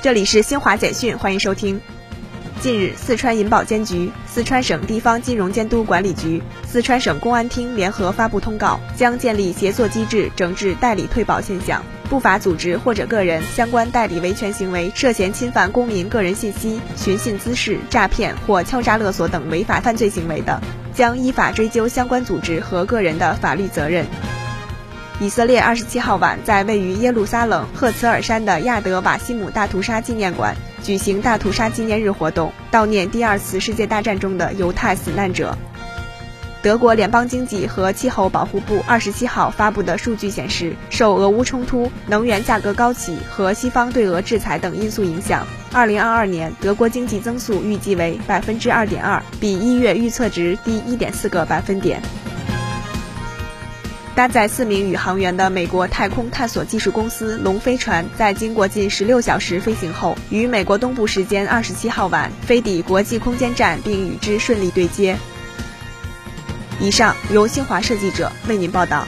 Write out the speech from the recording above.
这里是新华简讯，欢迎收听。近日，四川银保监局、四川省地方金融监督管理局、四川省公安厅联合发布通告，将建立协作机制，整治代理退保现象。不法组织或者个人相关代理维权行为涉嫌侵犯公民个人信息、寻衅滋事、诈骗或敲诈勒索等违法犯罪行为的，将依法追究相关组织和个人的法律责任。以色列二十七号晚在位于耶路撒冷赫茨尔山的亚德瓦西姆大屠杀纪念馆举行大屠杀纪念日活动，悼念第二次世界大战中的犹太死难者。德国联邦经济和气候保护部二十七号发布的数据显示，受俄乌冲突、能源价格高企和西方对俄制裁等因素影响，二零二二年德国经济增速预计为百分之二点二，比一月预测值低一点四个百分点。搭载四名宇航员的美国太空探索技术公司龙飞船，在经过近十六小时飞行后，于美国东部时间二十七号晚飞抵国际空间站，并与之顺利对接。以上由新华社记者为您报道。